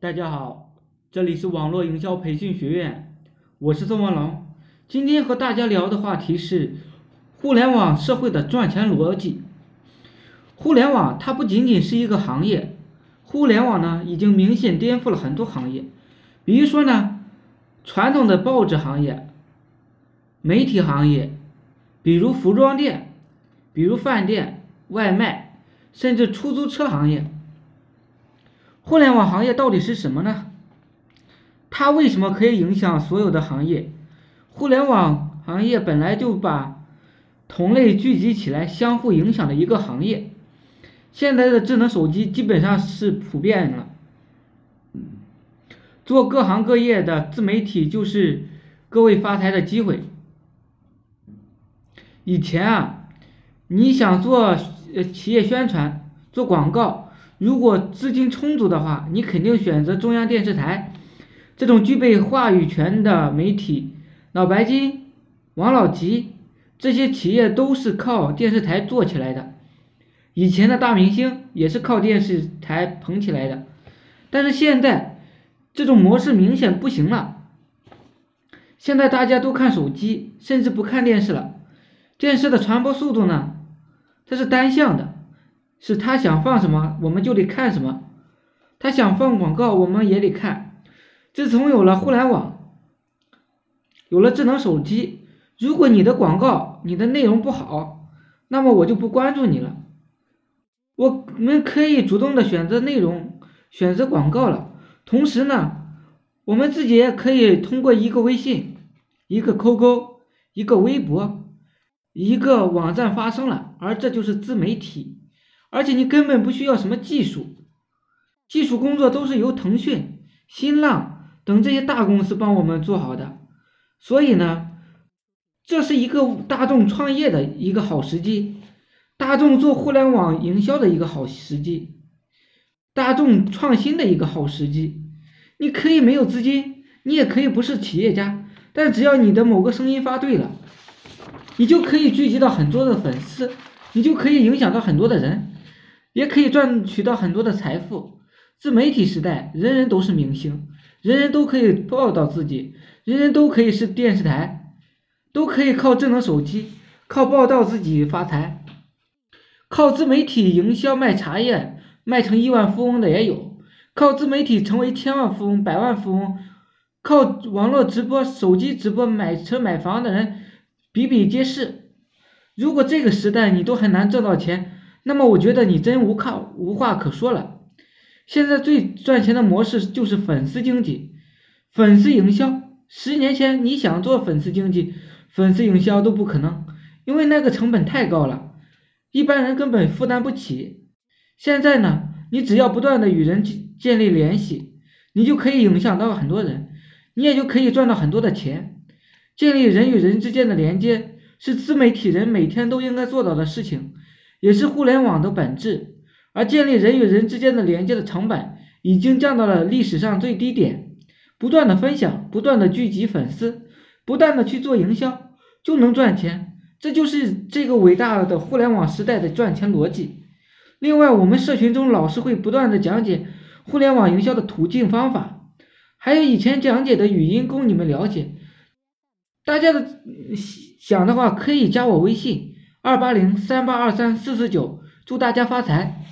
大家好，这里是网络营销培训学院，我是宋文龙。今天和大家聊的话题是互联网社会的赚钱逻辑。互联网它不仅仅是一个行业，互联网呢已经明显颠覆了很多行业。比如说呢，传统的报纸行业、媒体行业，比如服装店，比如饭店、外卖，甚至出租车行业。互联网行业到底是什么呢？它为什么可以影响所有的行业？互联网行业本来就把同类聚集起来，相互影响的一个行业。现在的智能手机基本上是普遍了，做各行各业的自媒体就是各位发财的机会。以前啊，你想做呃企业宣传，做广告。如果资金充足的话，你肯定选择中央电视台这种具备话语权的媒体。脑白金、王老吉这些企业都是靠电视台做起来的，以前的大明星也是靠电视台捧起来的。但是现在这种模式明显不行了。现在大家都看手机，甚至不看电视了。电视的传播速度呢，它是单向的。是他想放什么，我们就得看什么；他想放广告，我们也得看。自从有了互联网，有了智能手机，如果你的广告、你的内容不好，那么我就不关注你了。我们可以主动的选择内容、选择广告了。同时呢，我们自己也可以通过一个微信、一个 QQ、一个微博、一个网站发声了，而这就是自媒体。而且你根本不需要什么技术，技术工作都是由腾讯、新浪等这些大公司帮我们做好的，所以呢，这是一个大众创业的一个好时机，大众做互联网营销的一个好时机，大众创新的一个好时机。你可以没有资金，你也可以不是企业家，但只要你的某个声音发对了，你就可以聚集到很多的粉丝，你就可以影响到很多的人。也可以赚取到很多的财富。自媒体时代，人人都是明星，人人都可以报道自己，人人都可以是电视台，都可以靠智能手机，靠报道自己发财，靠自媒体营销卖茶叶卖成亿万富翁的也有，靠自媒体成为千万富翁、百万富翁，靠网络直播、手机直播买车买房的人比比皆是。如果这个时代你都很难挣到钱。那么我觉得你真无靠无话可说了。现在最赚钱的模式就是粉丝经济、粉丝营销。十年前你想做粉丝经济、粉丝营销都不可能，因为那个成本太高了，一般人根本负担不起。现在呢，你只要不断的与人建立联系，你就可以影响到很多人，你也就可以赚到很多的钱。建立人与人之间的连接是自媒体人每天都应该做到的事情。也是互联网的本质，而建立人与人之间的连接的成本已经降到了历史上最低点。不断的分享，不断的聚集粉丝，不断的去做营销，就能赚钱。这就是这个伟大的互联网时代的赚钱逻辑。另外，我们社群中老师会不断的讲解互联网营销的途径方法，还有以前讲解的语音供你们了解。大家的想的话，可以加我微信。二八零三八二三四四九，祝大家发财。